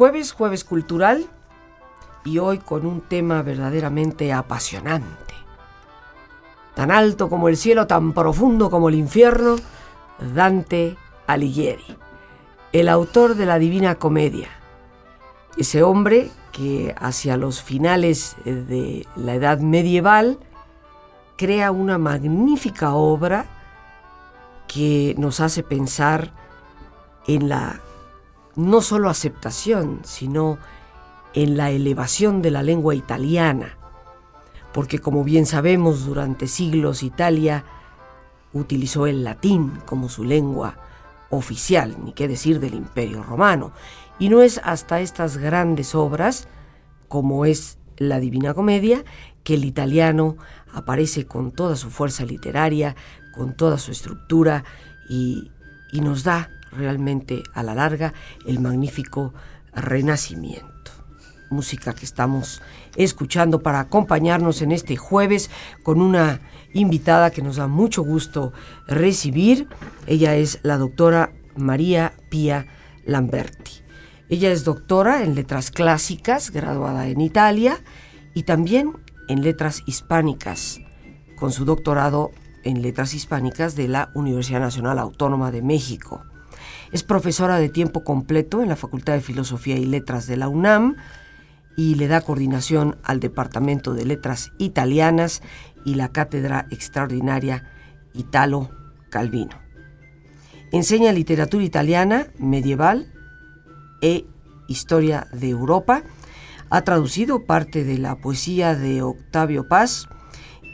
Jueves, jueves cultural y hoy con un tema verdaderamente apasionante. Tan alto como el cielo, tan profundo como el infierno, Dante Alighieri, el autor de la Divina Comedia. Ese hombre que hacia los finales de la Edad Medieval crea una magnífica obra que nos hace pensar en la no solo aceptación, sino en la elevación de la lengua italiana, porque como bien sabemos, durante siglos Italia utilizó el latín como su lengua oficial, ni qué decir del Imperio Romano, y no es hasta estas grandes obras, como es la Divina Comedia, que el italiano aparece con toda su fuerza literaria, con toda su estructura y, y nos da realmente a la larga el magnífico renacimiento. Música que estamos escuchando para acompañarnos en este jueves con una invitada que nos da mucho gusto recibir. Ella es la doctora María Pía Lamberti. Ella es doctora en letras clásicas, graduada en Italia, y también en letras hispánicas, con su doctorado en letras hispánicas de la Universidad Nacional Autónoma de México. Es profesora de tiempo completo en la Facultad de Filosofía y Letras de la UNAM y le da coordinación al Departamento de Letras Italianas y la Cátedra Extraordinaria Italo Calvino. Enseña literatura italiana medieval e historia de Europa. Ha traducido parte de la poesía de Octavio Paz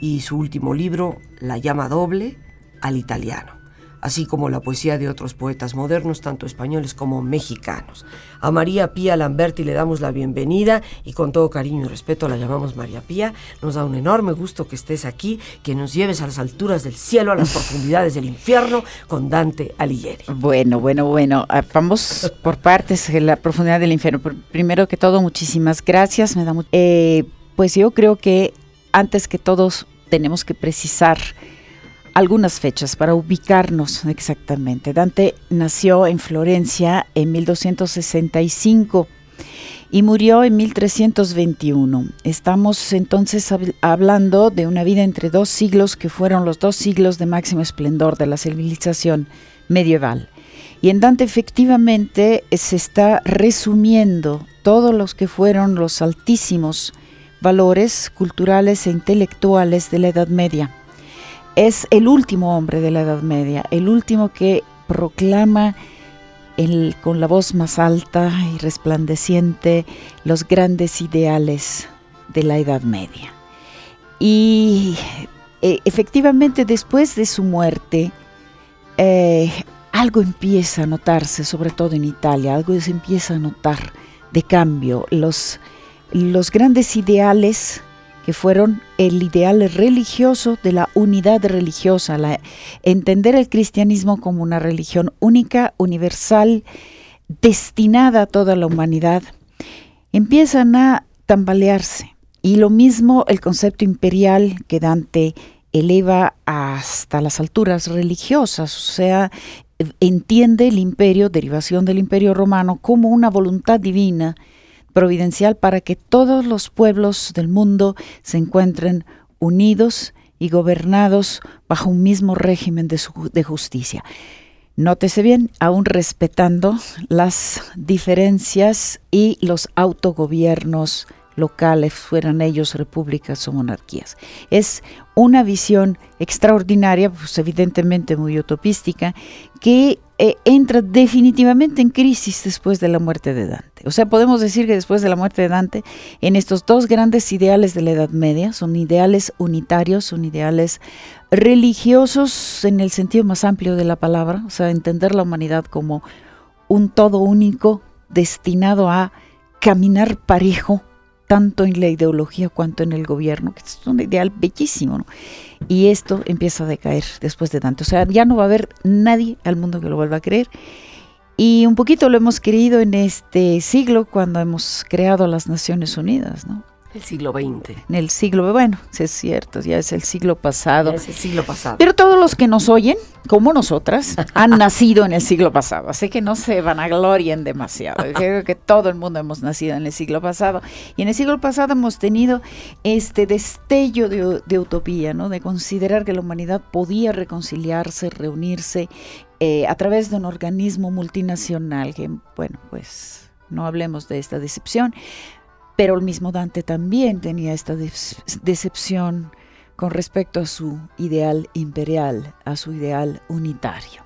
y su último libro, La llama doble, al italiano así como la poesía de otros poetas modernos, tanto españoles como mexicanos. A María Pía Lamberti le damos la bienvenida y con todo cariño y respeto la llamamos María Pía. Nos da un enorme gusto que estés aquí, que nos lleves a las alturas del cielo, a las profundidades del infierno con Dante Alighieri. Bueno, bueno, bueno, ah, vamos por partes, la profundidad del infierno. Primero que todo, muchísimas gracias. Me da eh, pues yo creo que antes que todos tenemos que precisar algunas fechas para ubicarnos exactamente. Dante nació en Florencia en 1265 y murió en 1321. Estamos entonces hablando de una vida entre dos siglos que fueron los dos siglos de máximo esplendor de la civilización medieval. Y en Dante efectivamente se está resumiendo todos los que fueron los altísimos valores culturales e intelectuales de la Edad Media es el último hombre de la Edad Media, el último que proclama con la voz más alta y resplandeciente los grandes ideales de la Edad Media. Y eh, efectivamente después de su muerte, eh, algo empieza a notarse, sobre todo en Italia, algo se empieza a notar de cambio. Los, los grandes ideales que fueron el ideal religioso de la unidad religiosa, la, entender el cristianismo como una religión única, universal, destinada a toda la humanidad, empiezan a tambalearse. Y lo mismo el concepto imperial que Dante eleva hasta las alturas religiosas, o sea, entiende el imperio, derivación del imperio romano, como una voluntad divina providencial para que todos los pueblos del mundo se encuentren unidos y gobernados bajo un mismo régimen de, de justicia. Nótese bien, aún respetando las diferencias y los autogobiernos locales, fueran ellos repúblicas o monarquías. Es una visión extraordinaria, pues evidentemente muy utopística, que eh, entra definitivamente en crisis después de la muerte de Dante. O sea, podemos decir que después de la muerte de Dante, en estos dos grandes ideales de la Edad Media, son ideales unitarios, son ideales religiosos en el sentido más amplio de la palabra, o sea, entender la humanidad como un todo único destinado a caminar parejo tanto en la ideología cuanto en el gobierno, que es un ideal bellísimo, ¿no? Y esto empieza a decaer después de tanto. O sea, ya no va a haber nadie al mundo que lo vuelva a creer. Y un poquito lo hemos creído en este siglo cuando hemos creado las Naciones Unidas, ¿no? El siglo XX. En el siglo, bueno, es cierto, ya es el siglo pasado. es el siglo pasado. Pero todos los que nos oyen, como nosotras, han nacido en el siglo pasado. Así que no se vanaglorien demasiado. Creo que todo el mundo hemos nacido en el siglo pasado. Y en el siglo pasado hemos tenido este destello de, de utopía, ¿no? De considerar que la humanidad podía reconciliarse, reunirse eh, a través de un organismo multinacional. Que, bueno, pues no hablemos de esta decepción pero el mismo Dante también tenía esta decepción con respecto a su ideal imperial, a su ideal unitario.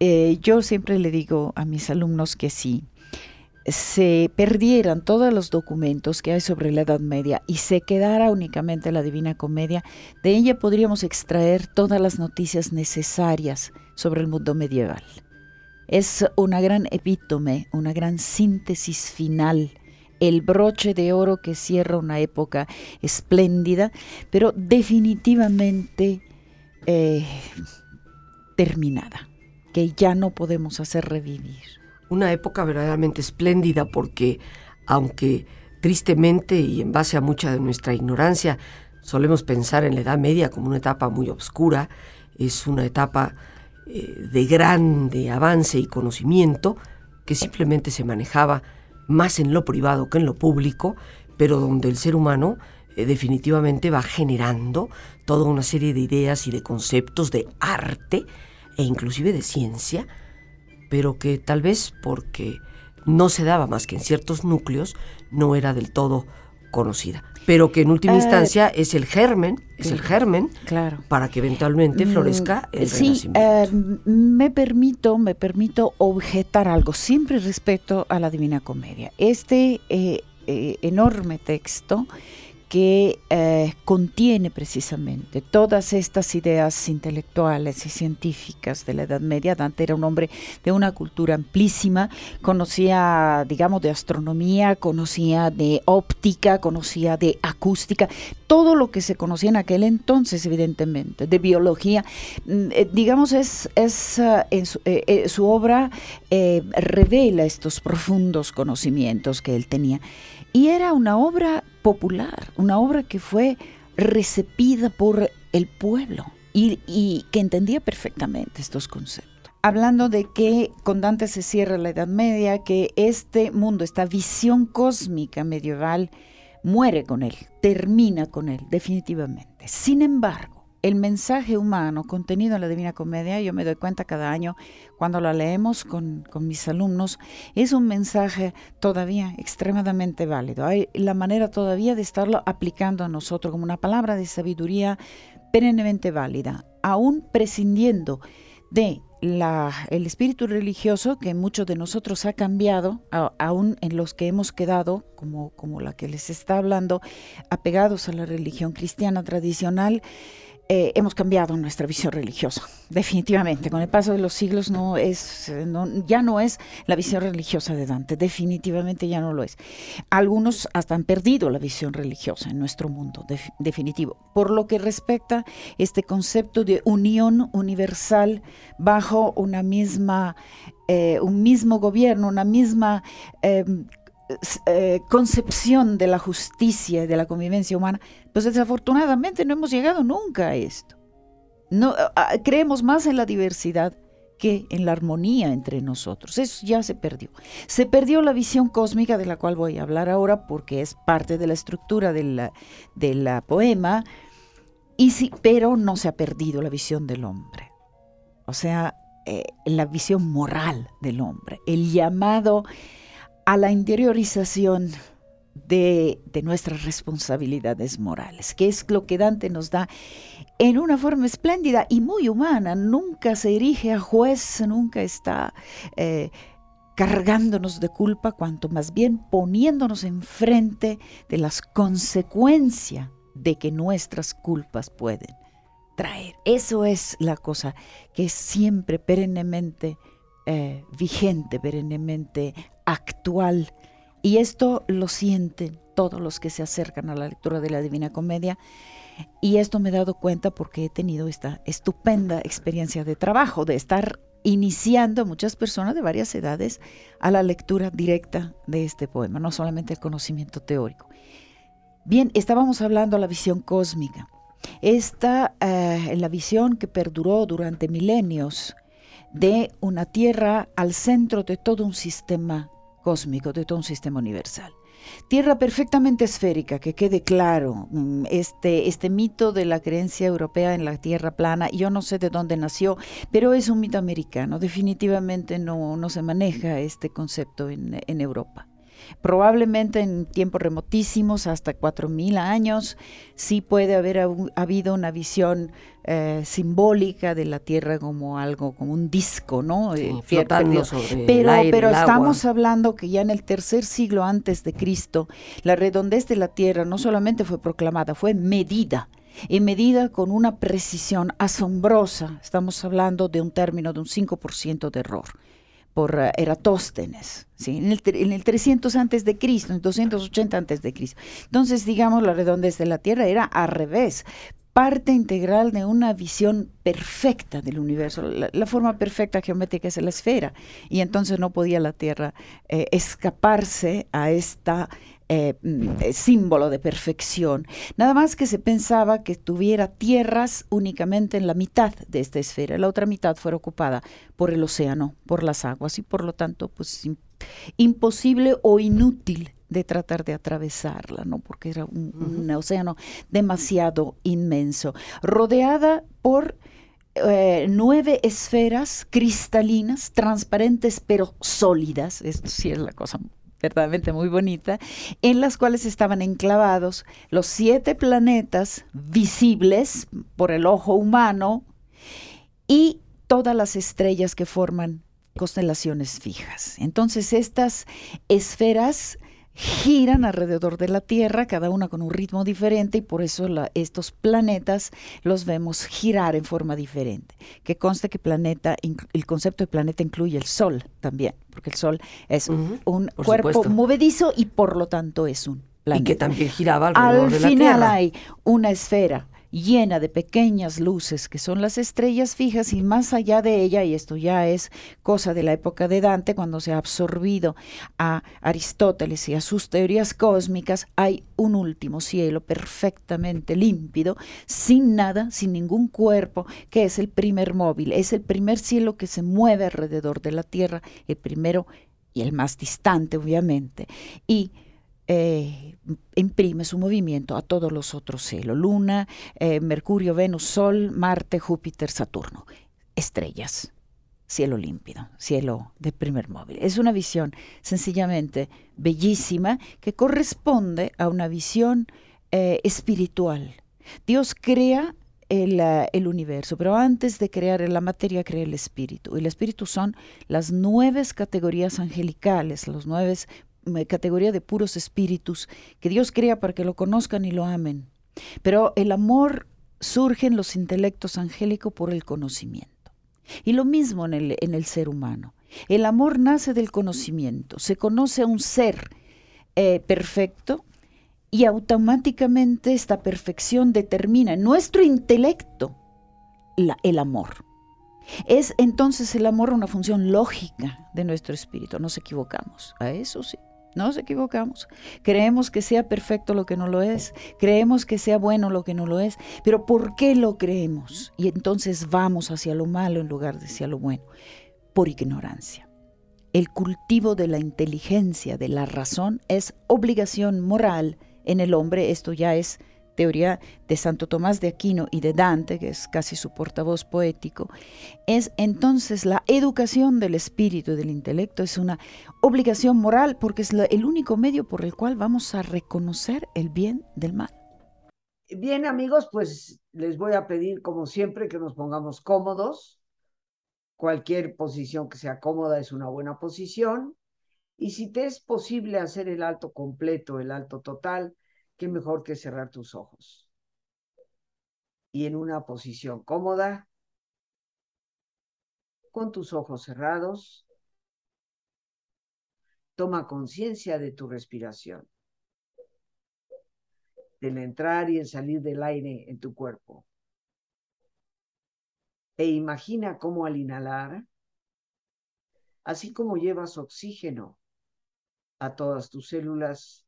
Eh, yo siempre le digo a mis alumnos que si se perdieran todos los documentos que hay sobre la Edad Media y se quedara únicamente la Divina Comedia, de ella podríamos extraer todas las noticias necesarias sobre el mundo medieval. Es una gran epítome, una gran síntesis final el broche de oro que cierra una época espléndida, pero definitivamente eh, terminada, que ya no podemos hacer revivir. Una época verdaderamente espléndida porque, aunque tristemente y en base a mucha de nuestra ignorancia, solemos pensar en la Edad Media como una etapa muy oscura, es una etapa eh, de grande avance y conocimiento que simplemente se manejaba más en lo privado que en lo público, pero donde el ser humano eh, definitivamente va generando toda una serie de ideas y de conceptos de arte e inclusive de ciencia, pero que tal vez porque no se daba más que en ciertos núcleos, no era del todo conocida, pero que en última eh, instancia es el germen, es el germen claro. para que eventualmente mm, florezca el sí, eh, me permito, me permito objetar algo siempre respecto a la Divina Comedia. Este eh, enorme texto que eh, contiene precisamente todas estas ideas intelectuales y científicas de la Edad Media. Dante era un hombre de una cultura amplísima, conocía, digamos, de astronomía, conocía de óptica, conocía de acústica, todo lo que se conocía en aquel entonces, evidentemente, de biología. Mm, eh, digamos, es, eh, su, su, obra revela estos profundos conocimientos que él tenía. Y era una obra popular, una obra que fue recibida por el pueblo y, que entendía perfectamente estos conceptos hablando de que con Dante se cierra la Edad Media, que este mundo, esta visión cósmica medieval, muere con él, termina con él, definitivamente. Sin embargo, el mensaje humano contenido en la Divina Comedia, yo me doy cuenta cada año cuando la leemos con, mis alumnos, es un mensaje todavía extremadamente válido. Hay la manera todavía de estarlo aplicando a nosotros como una palabra de sabiduría perennemente válida, aún prescindiendo de la, el espíritu religioso que muchos de nosotros ha cambiado, aún en los que hemos quedado, como, como la que les está hablando, apegados a la religión cristiana tradicional, eh, hemos cambiado nuestra visión religiosa, definitivamente. Con el paso de los siglos no es, ya no es la visión religiosa de Dante, definitivamente ya no lo es. Algunos hasta han perdido la visión religiosa en nuestro mundo, definitivo. Por lo que respecta este concepto de unión universal bajo una misma, eh, un mismo gobierno, una misma em, eh, concepción de la justicia y de la convivencia humana, pues desafortunadamente no hemos llegado nunca a esto. No, creemos más en la diversidad que en la armonía entre nosotros. Eso ya se perdió. Se perdió la visión cósmica de la cual voy a hablar ahora porque es parte de la estructura de la, de la poema, y sí, pero no se ha perdido la visión del hombre. O sea, eh, la visión moral del hombre, el llamado a la interiorización de, nuestras responsabilidades morales, que es lo que Dante nos da en una forma espléndida y muy humana. Nunca se erige a juez, nunca está eh, cargándonos de culpa, cuanto más bien poniéndonos enfrente de las consecuencias de que nuestras culpas pueden traer. Eso es la cosa que es siempre perennemente eh, vigente, perennemente actual. Y esto lo sienten todos los que se acercan a la lectura de la Divina Comedia. Y esto me he dado cuenta porque he tenido esta estupenda experiencia de trabajo, de estar iniciando a muchas personas de varias edades a la lectura directa de este poema, no solamente el conocimiento teórico. Bien, estábamos hablando de la visión cósmica. Esta, eh, la visión que perduró durante milenios de una Tierra al centro de todo un sistema cósmico, de todo un sistema universal. Tierra perfectamente esférica, que quede claro, mm, este, este mito de la creencia europea en la Tierra plana, yo no sé de dónde nació, pero es un mito americano, definitivamente no, no se maneja este concepto en, en Europa. Probablemente en tiempos remotísimos, hasta 4.000 años, sí puede haber habido una visión eh, simbólica de la Tierra como algo, como un disco, ¿no? Eh, flotando sobre pero, el aire, pero el estamos agua. hablando que ya en el tercer siglo antes de Cristo, la redondez de la Tierra no solamente fue proclamada, fue medida y medida con una precisión asombrosa. Estamos hablando de un término de un 5% de error por uh, Eratóstenes, ¿sí? en, el, en, el, 300 antes de Cristo, en el 280 antes de Cristo. Entonces, digamos, la redondez de la Tierra era al revés, parte integral de una visión perfecta del universo. La, la, forma perfecta geométrica es la esfera, y entonces no podía la Tierra eh, escaparse a esta eh, símbolo de perfección. Nada más que se pensaba que tuviera tierras únicamente en la mitad de esta esfera, la otra mitad fuera ocupada por el océano, por las aguas y por lo tanto pues imposible o inútil de tratar de atravesarla, ¿no? Porque era un océano demasiado inmenso, rodeada por eh, nueve esferas cristalinas, transparentes pero sólidas, esto sí es la cosa verdaderamente muy bonita, en las cuales estaban enclavados los siete planetas visibles por el ojo humano y todas las estrellas que forman constelaciones fijas. Entonces estas esferas giran alrededor de la Tierra, cada una con un ritmo diferente, y por eso la, estos planetas los vemos girar en forma diferente. Que conste que planeta, el concepto de planeta incluye el Sol también, porque el Sol es uh -huh, un cuerpo supuesto. movedizo y por lo tanto es un planeta. Y que también giraba alrededor Al de la final Tierra. hay una esfera llena de pequeñas luces que son las estrellas fijas y más allá de ella, y esto ya es cosa de la época de Dante, cuando se ha absorbido a Aristóteles y a sus teorías cósmicas, hay un último cielo perfectamente límpido, sin nada, sin ningún cuerpo, que es el primer móvil, es el primer cielo que se mueve alrededor de la Tierra, el primero y el más distante, obviamente. Y eh, imprime su movimiento a todos los otros cielos, Luna, eh, Mercurio, Venus, Sol, Marte, Júpiter, Saturno, estrellas, cielo límpido, cielo de primer móvil. Es una visión sencillamente bellísima que corresponde a una visión eh, espiritual. Dios crea el, el, universo, pero antes de crear la materia, crea el espíritu. Y el espíritu son las nueve categorías angelicales, los nueve categoría de puros espíritus que Dios crea para que lo conozcan y lo amen. Pero el amor surge en los intelectos angélicos por el conocimiento. Y lo mismo en el, en el ser humano. El amor nace del conocimiento. Se conoce a un ser eh, perfecto y automáticamente esta perfección determina en nuestro intelecto el amor. Es entonces el amor una función lógica de nuestro espíritu. Nos equivocamos. A eso sí. Nos equivocamos. Creemos que sea perfecto lo que no lo es. Creemos que sea bueno lo que no lo es. Pero ¿por qué lo creemos? Y entonces vamos hacia lo malo en lugar de hacia lo bueno. Por ignorancia. El cultivo de la inteligencia, de la razón, es obligación moral en el hombre. Esto ya es teoría de Santo Tomás de Aquino y de Dante, que es casi su portavoz poético, es entonces la educación del espíritu y del intelecto, es una obligación moral porque es el único medio por el cual vamos a reconocer el bien del mal. Bien amigos, pues les voy a pedir como siempre que nos pongamos cómodos. Cualquier posición que sea cómoda es una buena posición. Y si te es posible hacer el alto completo, el alto total, qué mejor que cerrar tus ojos. Y en una posición cómoda, con tus ojos cerrados, toma conciencia de tu respiración del entrar y el salir del aire en tu cuerpo. E imagina cómo al inhalar, así como llevas oxígeno a todas tus células,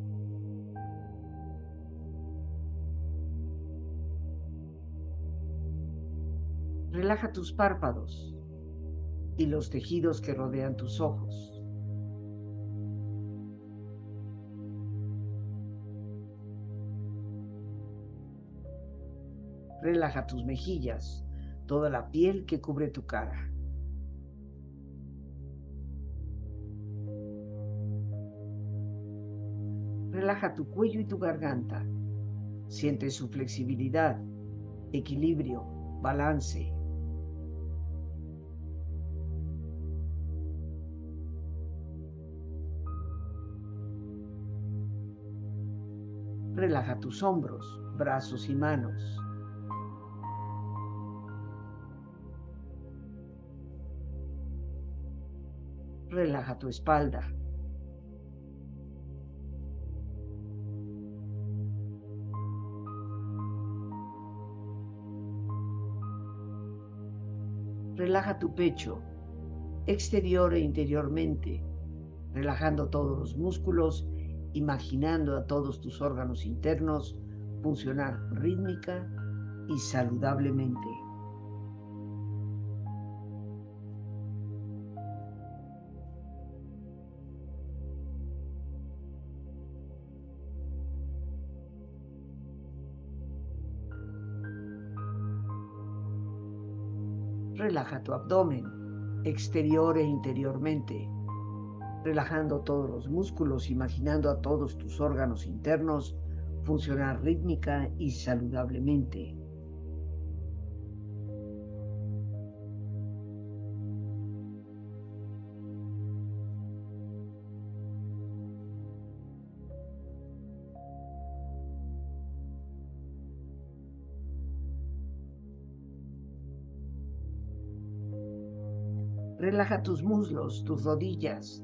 Relaja tus párpados y los tejidos que rodean tus ojos. Relaja tus mejillas toda la piel que cubre tu cara. Relaja tu cuello y tu garganta. Siente su flexibilidad, equilibrio, balance. Relaja tus hombros, brazos y manos. relaja tu espalda. Relaja tu pecho, exterior e interiormente, relajando todos los músculos, imaginando a todos tus órganos internos funcionar rítmica y saludablemente. relaja tu abdomen, exterior e interiormente, relajando todos los músculos, imaginando a todos tus órganos internos funcionar rítmica y saludablemente. Relaja tus muslos, tus rodillas.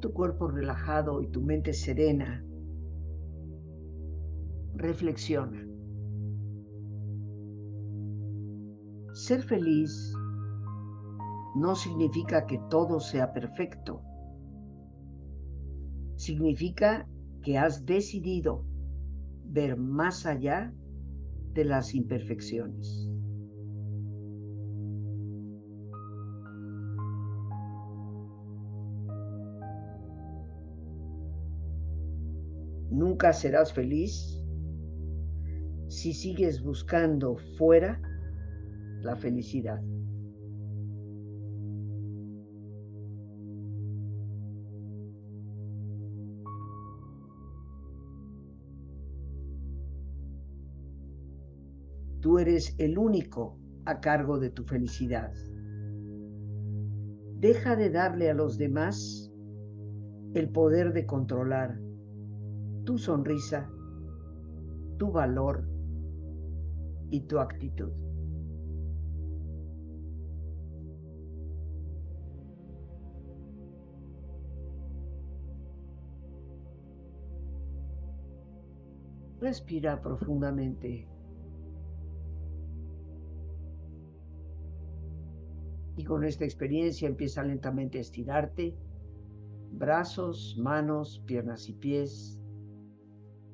Tu cuerpo relajado y tu mente serena, reflexiona. Ser feliz no significa que todo sea perfecto. Significa que has decidido ver más allá de las imperfecciones. Nunca serás feliz si sigues buscando fuera la felicidad. Tú eres el único a cargo de tu felicidad. Deja de darle a los demás el poder de controlar tu sonrisa, tu valor y tu actitud. Respira profundamente. Y con esta experiencia empieza lentamente a estirarte. Brazos, manos, piernas y pies.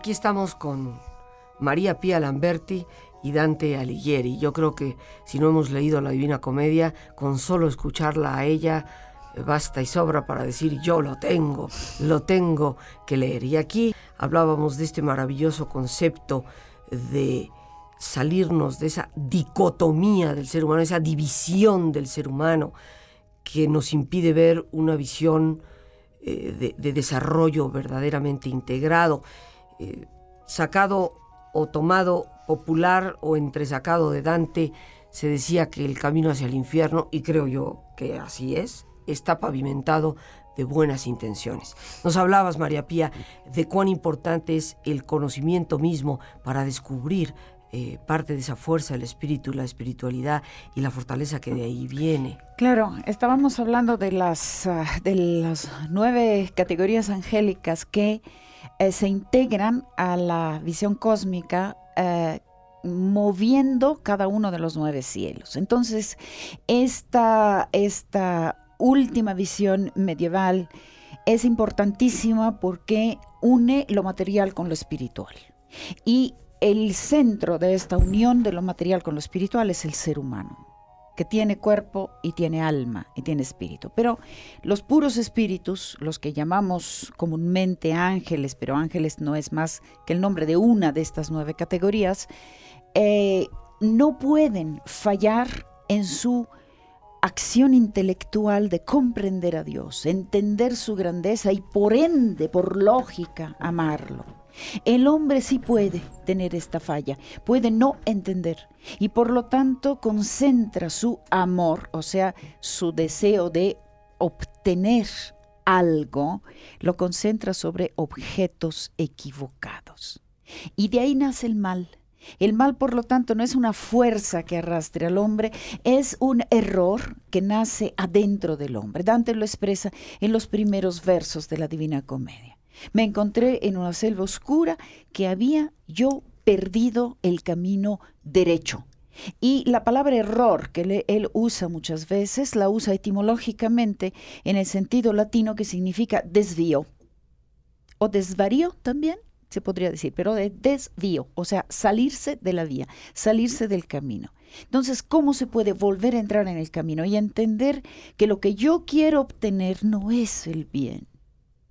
Aquí estamos con María Pía Lamberti y Dante Alighieri. Yo creo que si no hemos leído la Divina Comedia, con solo escucharla a ella, eh, basta y sobra para decir yo lo tengo, lo tengo que leer. Y aquí hablábamos de este maravilloso concepto de salirnos de esa dicotomía del ser humano, esa división del ser humano que nos impide ver una visión eh, de desarrollo verdaderamente integrado. Eh, sacado o tomado popular o entresacado de Dante, se decía que el camino hacia el infierno, y creo yo que así es, está pavimentado de buenas intenciones. Nos hablabas, María Pía, de cuán importante es el conocimiento mismo para descubrir eh, parte de esa fuerza del espíritu, la espiritualidad y la fortaleza que de ahí viene. Claro, estábamos hablando de las, ah, de las nueve categorías angélicas que eh, se integran a la visión cósmica eh, moviendo cada uno de los nueve cielos. Entonces, esta, esta última visión medieval es importantísima porque une lo material con lo espiritual. Y el centro de esta unión de lo material con lo espiritual es el ser humano que tiene cuerpo y tiene alma y tiene espíritu. Pero los puros espíritus, los que llamamos comúnmente ángeles, pero ángeles no es más que el nombre de una de estas nueve categorías, eh, no pueden fallar en su acción intelectual de comprender a Dios, entender su grandeza y por ende, por lógica, amarlo. El hombre sí puede tener esta falla, puede no entender y por lo tanto concentra su amor, o sea, su deseo de obtener algo, lo concentra sobre objetos equivocados. Y de ahí nace el mal, El mal, por lo tanto, no es una fuerza que arrastre al hombre, es un error que nace adentro del hombre. Dante lo expresa en los primeros versos de la Divina Comedia. Me encontré en una selva oscura que había yo perdido el camino derecho. Y la palabra error que él usa muchas veces, la usa etimológicamente en el sentido latino que significa desvío o desvarío también se podría decir, pero de desvío, o sea, salirse de la vía, salirse del camino. Entonces, ¿cómo se puede volver a entrar en el camino y entender que lo que yo quiero obtener no es el bien?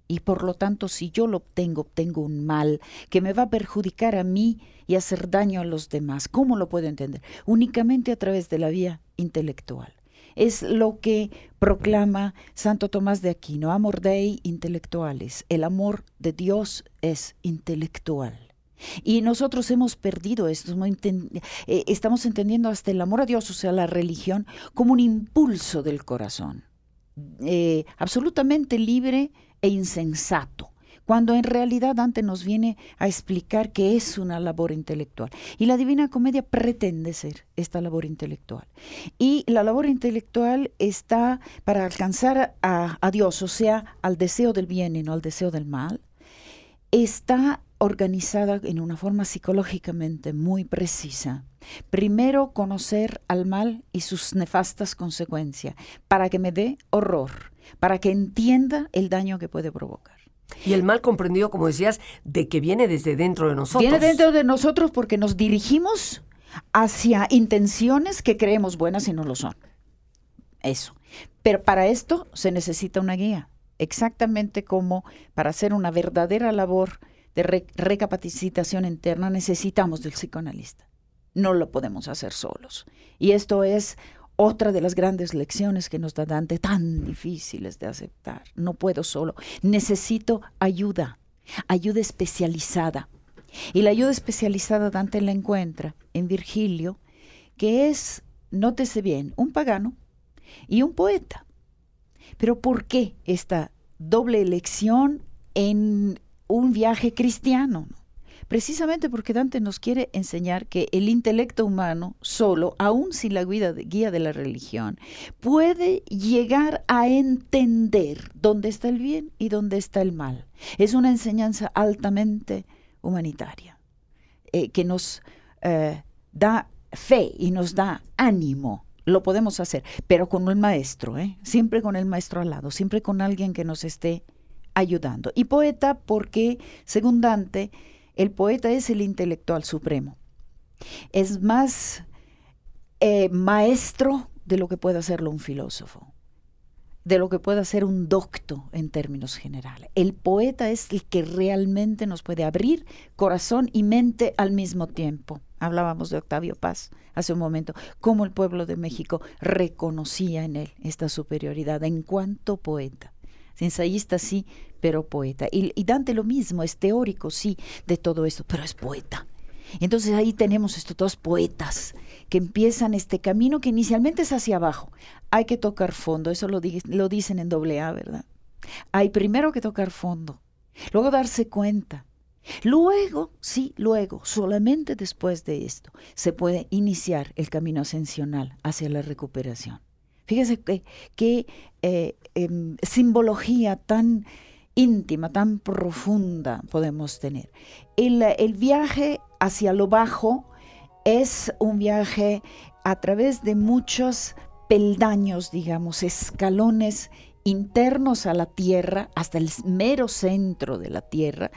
Y por lo tanto, si yo lo obtengo, obtengo un mal que me va a perjudicar a mí y hacer daño a los demás. ¿Cómo lo puedo entender? Únicamente a través de la vía intelectual es lo que proclama Santo Tomás de Aquino, amor dei intelectuales. El amor de Dios es intelectual. Y nosotros hemos perdido esto, eh, estamos entendiendo hasta el amor a Dios, o sea, la religión, como un impulso del corazón, eh, absolutamente libre e insensato cuando en realidad Dante nos viene a explicar que es una labor intelectual. Y la Divina Comedia pretende ser esta labor intelectual. Y la labor intelectual está para alcanzar a, a Dios, o sea, al deseo del bien y no al deseo del mal, está organizada en una forma psicológicamente muy precisa. Primero conocer al mal y sus nefastas consecuencias, para que me dé horror, para que entienda el daño que puede provocar. Y el mal comprendido, como decías, de que viene desde dentro de nosotros. Viene dentro de nosotros porque nos dirigimos hacia intenciones que creemos buenas y no lo son. Eso. Pero para esto se necesita una guía, exactamente como para hacer una verdadera labor de recapacitación interna necesitamos del psicoanalista. No lo podemos hacer solos. Y esto es otra de las grandes lecciones que nos da Dante, tan difíciles de aceptar. No puedo solo, necesito ayuda, ayuda especializada. Y la ayuda especializada Dante la encuentra en Virgilio, que es, nótese bien, un pagano y un poeta. Pero ¿por qué esta doble elección en un viaje cristiano? Precisamente porque Dante nos quiere enseñar que el intelecto humano solo, aún sin la guía de, la religión, puede llegar a entender dónde está el bien y dónde está el mal. Es una enseñanza altamente humanitaria, eh, que nos eh, da fe y nos da ánimo lo podemos hacer, pero con un maestro, ¿eh? siempre con el maestro al lado, siempre con alguien que nos esté ayudando. Y poeta porque, según Dante, el poeta es el intelectual supremo. Es más eh, maestro de lo que puede hacerlo un filósofo, de lo que puede hacer un docto en términos generales. El poeta es el que realmente nos puede abrir corazón y mente al mismo tiempo. Hablábamos de Octavio Paz hace un momento, cómo el pueblo de México reconocía en él esta superioridad en cuanto poeta. Ensayista sí, pero poeta. Y, Dante lo mismo, es teórico, sí, de todo esto, pero es poeta. Entonces ahí tenemos estos dos poetas que empiezan este camino que inicialmente es hacia abajo. Hay que tocar fondo, eso lo, dicen en doble A, ¿verdad? Hay primero que tocar fondo, luego darse cuenta. Luego, sí, luego, solamente después de esto, se puede iniciar el camino ascensional hacia la recuperación. Fíjese qué eh, em, simbología tan íntima, tan profunda podemos tener. El, viaje hacia lo bajo es un viaje a través de muchos peldaños, digamos, escalones internos a la Tierra, hasta el mero centro de la Tierra,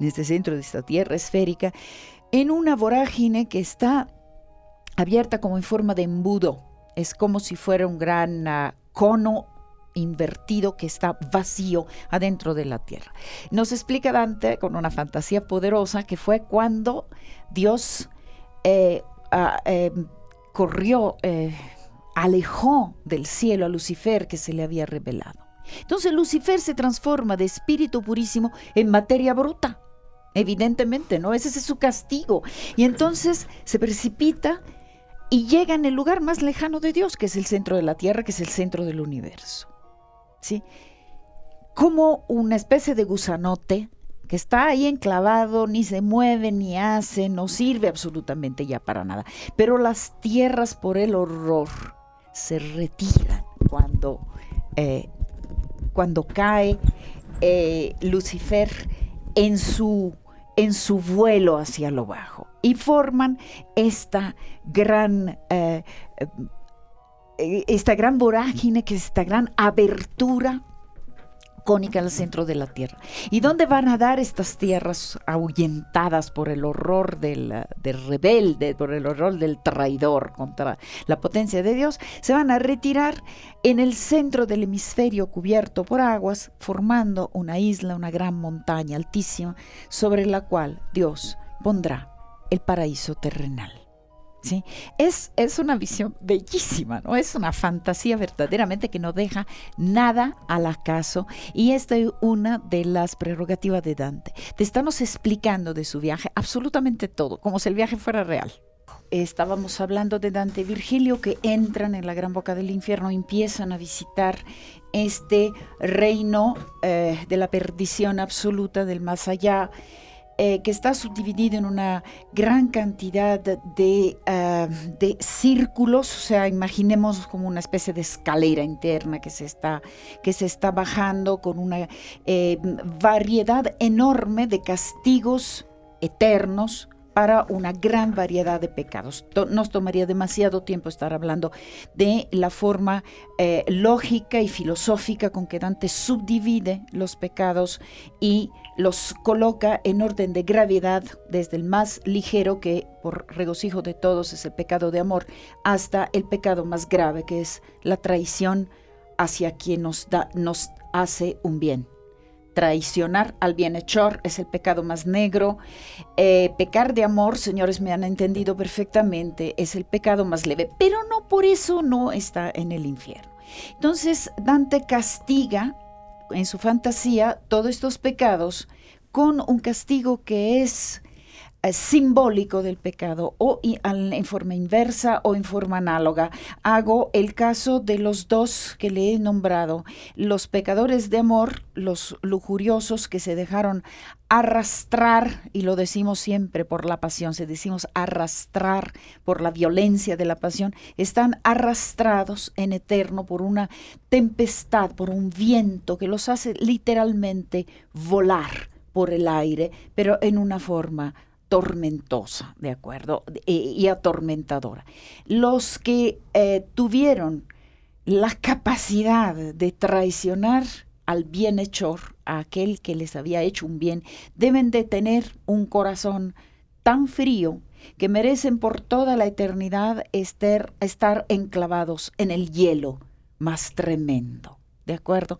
este centro de esta Tierra esférica, en una vorágine que está abierta como en forma de embudo es como si fuera un gran ah, cono invertido que está vacío adentro de la tierra. Nos explica Dante con una fantasía poderosa que fue cuando Dios eh, eh, corrió, eh, alejó del cielo a Lucifer que se le había revelado. Entonces Lucifer se transforma de espíritu purísimo en materia bruta. Evidentemente, ¿no? Ese es su castigo. Y entonces se precipita y llega en el lugar más lejano de Dios, que es el centro de la Tierra, que es el centro del universo. Como una especie de gusanote que está ahí enclavado, ni se mueve, ni hace, no sirve absolutamente ya para nada. Pero las tierras por el horror se retiran cuando, eh, cuando cae eh, Lucifer en su, en su vuelo hacia lo bajo y forman esta gran eh, esta gran vorágine, que es esta gran abertura cónica al centro de la tierra. ¿Y dónde van a dar estas tierras ahuyentadas por el horror del, rebelde, por el horror del traidor contra la potencia de Dios? Se van a retirar en el centro del hemisferio cubierto por aguas, formando una isla, una gran montaña altísima, sobre la cual Dios pondrá el paraíso terrenal. Es, es una visión bellísima, ¿no? Es una fantasía verdaderamente que no deja nada al acaso y esta es una de las prerrogativas de Dante. Te estamos explicando de su viaje absolutamente todo, como si el viaje fuera real. Estábamos hablando de Dante y Virgilio que entran en la gran boca del infierno, empiezan a visitar este reino eh, de la perdición absoluta del más allá eh, que está subdividido en una gran cantidad de, ah, de, círculos, o sea, imaginemos como una especie de escalera interna que se está, que se está bajando con una eh, variedad enorme de castigos eternos para una gran variedad de pecados. Nos tomaría demasiado tiempo estar hablando de la forma eh, lógica y filosófica con que Dante subdivide los pecados y los coloca en orden de gravedad, desde el más ligero, que por regocijo de todos es el pecado de amor, hasta el pecado más grave, que es la traición hacia quien nos, da, nos hace un bien traicionar al bienhechor es el pecado más negro. Eh, pecar de amor, señores, me han entendido perfectamente, es el pecado más leve, pero no por eso no está en el infierno. Entonces Dante castiga en su fantasía todos estos pecados con un castigo que es eh, simbólico del pecado o en forma inversa o en forma análoga. Hago el caso de los dos que le he nombrado, los pecadores de amor, los lujuriosos que se dejaron arrastrar, y lo decimos siempre por la pasión, se decimos arrastrar por la violencia de la pasión, están arrastrados en eterno por una tempestad, por un viento que los hace literalmente volar por el aire, pero en una forma tormentosa, ¿de acuerdo? E, y atormentadora. Los que eh, tuvieron la capacidad de traicionar al bienhechor, a aquel que les había hecho un bien, deben de tener un corazón tan frío que merecen por toda la eternidad estar, estar enclavados en el hielo más tremendo. ¿De acuerdo?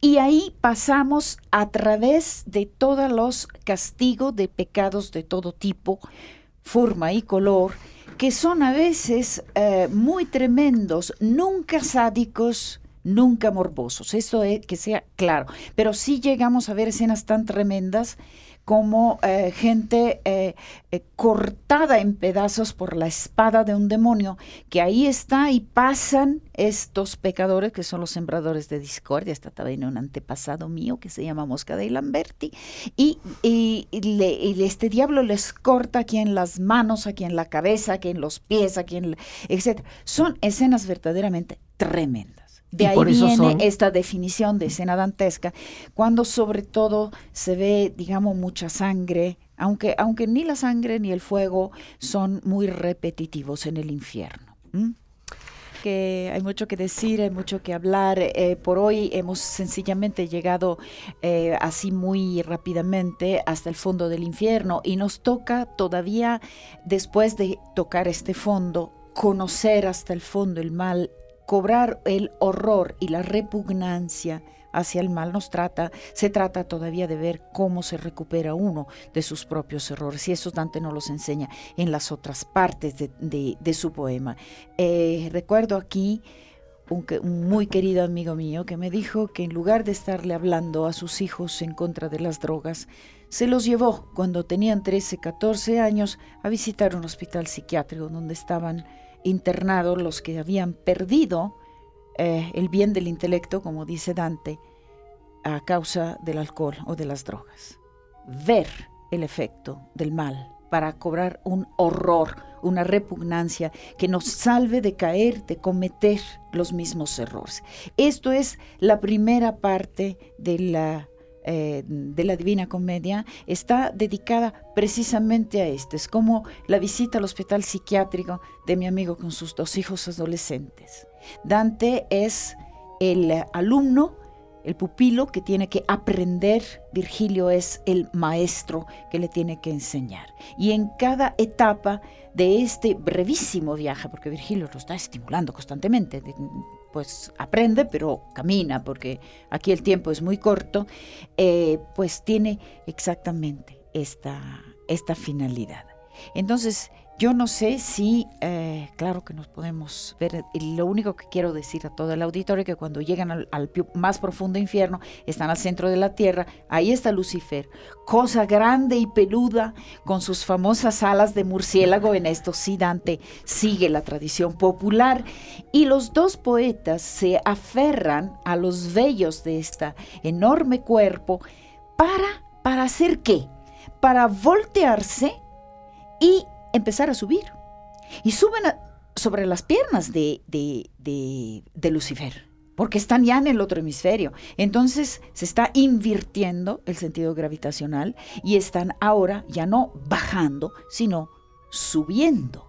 Y ahí pasamos a través de todos los castigos de pecados de todo tipo, forma y color, que son a veces eh, muy tremendos, nunca sádicos, nunca morbosos, eso es que sea claro, pero sí llegamos a ver escenas tan tremendas como eh, gente eh, eh, cortada en pedazos por la espada de un demonio, que ahí está y pasan estos pecadores que son los sembradores de discordia, está también un antepasado mío que se llama Mosca de Lamberti, y, y, este diablo les corta aquí en las manos, aquí en la cabeza, aquí en los pies, aquí en... etc. Son escenas verdaderamente tremendas. De ahí viene esta definición de escena dantesca, cuando sobre todo se ve, digamos, mucha sangre, aunque, aunque ni la sangre ni el fuego son muy repetitivos en el infierno. que hay mucho que decir, hay mucho que hablar. Eh, por hoy hemos sencillamente llegado eh, así muy rápidamente hasta el fondo del infierno y nos toca todavía, después de tocar este fondo, conocer hasta el fondo el mal cobrar el horror y la repugnancia hacia el mal nos trata, se trata todavía de ver cómo se recupera uno de sus propios errores. Y eso Dante no los enseña en las otras partes de, su poema. Eh, recuerdo aquí un, un, muy querido amigo mío que me dijo que en lugar de estarle hablando a sus hijos en contra de las drogas, se los llevó cuando tenían 13, 14 años a visitar un hospital psiquiátrico donde estaban internados los que habían perdido eh, el bien del intelecto, como dice Dante, a causa del alcohol o de las drogas. ver el efecto del mal, para cobrar un horror, una repugnancia que nos salve de caer, de cometer los mismos errores. Esto es la primera parte de la, eh, de la Divina Comedia, está dedicada precisamente a esto. Es como la visita al hospital psiquiátrico de mi amigo con sus dos hijos adolescentes. Dante es el alumno el pupilo que tiene que aprender, Virgilio es el maestro que le tiene que enseñar. Y en cada etapa de este brevísimo viaje, porque Virgilio lo está estimulando constantemente, pues aprende, pero camina, porque aquí el tiempo es muy corto, eh, pues tiene exactamente esta, esta finalidad. Entonces, yo no sé si, eh, claro que nos podemos ver, lo único que quiero decir a todo el auditorio es que cuando llegan al, más profundo infierno, están al centro de la tierra, ahí está Lucifer, cosa grande y peluda, con sus famosas alas de murciélago, en esto sí Dante sigue la tradición popular, y los dos poetas se aferran a los vellos de este enorme cuerpo para, para hacer qué? Para voltearse y empezar a subir. Y suben sobre las piernas de, de, Lucifer, porque están ya en el otro hemisferio. Entonces se está invirtiendo el sentido gravitacional y están ahora ya no bajando, sino subiendo.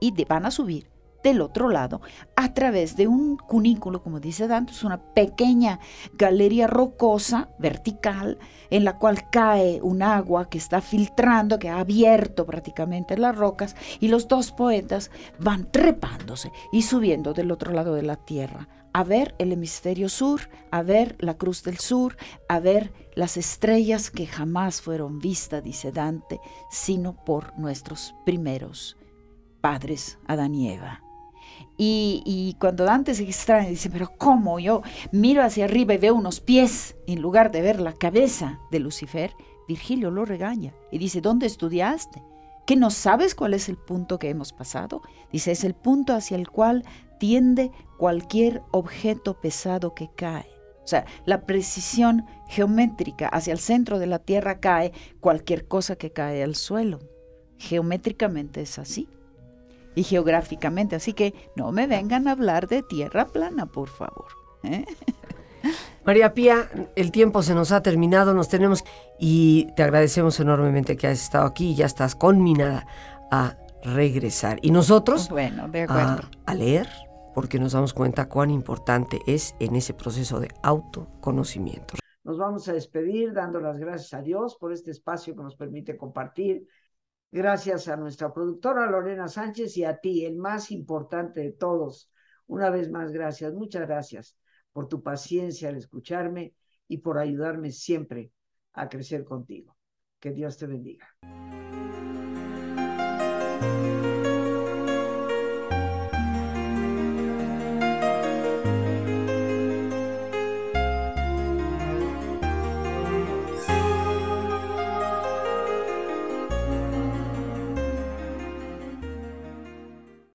Y van a subir del otro lado a través de un cunículo, como dice Dante, es una pequeña galería rocosa, vertical, en la cual cae un agua que está filtrando, que ha abierto prácticamente las rocas, y los dos poetas van trepándose y subiendo del otro lado de la tierra a ver el hemisferio sur, a ver la cruz del sur, a ver las estrellas que jamás fueron vistas, dice Dante, sino por nuestros primeros padres, Adán y Eva. Y, cuando Dante se extraña, dice, pero ¿cómo? Yo miro hacia arriba y veo unos pies en lugar de ver la cabeza de Lucifer. Virgilio lo regaña y dice, ¿dónde estudiaste? ¿Que no sabes cuál es el punto que hemos pasado? Dice, es el punto hacia el cual tiende cualquier objeto pesado que cae. O sea, la precisión geométrica hacia el centro de la Tierra cae cualquier cosa que cae al suelo. Geométricamente es así y geográficamente. Así que no me vengan a hablar de tierra plana, por favor. ¿eh? María Pía, el tiempo se nos ha terminado, nos tenemos y te agradecemos enormemente que hayas estado aquí y ya estás conminada a regresar. Y nosotros bueno, de acuerdo. A, a leer, porque nos damos cuenta cuán importante es en ese proceso de autoconocimiento. Nos vamos a despedir dando las gracias a Dios por este espacio que nos permite compartir Gracias a nuestra productora Lorena Sánchez y a ti, el más importante de todos. Una vez más, gracias, muchas gracias por tu paciencia al escucharme y por ayudarme siempre a crecer contigo. Que Dios te bendiga.